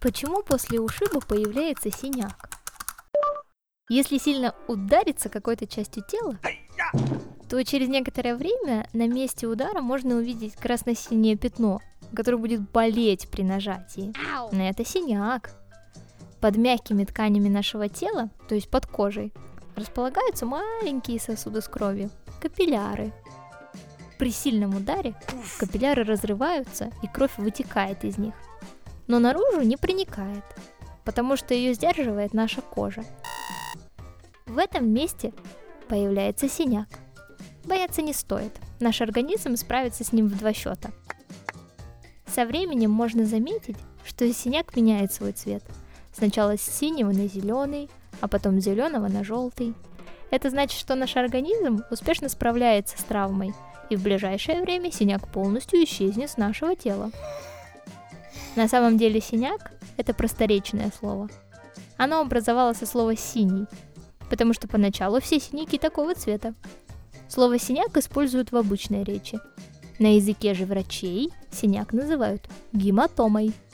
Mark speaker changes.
Speaker 1: Почему после ушиба появляется синяк? Если сильно удариться какой-то частью тела, то через некоторое время на месте удара можно увидеть красно-синее пятно, которое будет болеть при нажатии. Но это синяк. Под мягкими тканями нашего тела, то есть под кожей, располагаются маленькие сосуды с кровью, капилляры. При сильном ударе капилляры разрываются и кровь вытекает из них но наружу не проникает, потому что ее сдерживает наша кожа. В этом месте появляется синяк. Бояться не стоит, наш организм справится с ним в два счета. Со временем можно заметить, что синяк меняет свой цвет. Сначала с синего на зеленый, а потом с зеленого на желтый. Это значит, что наш организм успешно справляется с травмой, и в ближайшее время синяк полностью исчезнет с нашего тела. На самом деле синяк – это просторечное слово. Оно образовалось от слова «синий», потому что поначалу все синяки такого цвета. Слово «синяк» используют в обычной речи. На языке же врачей синяк называют гематомой –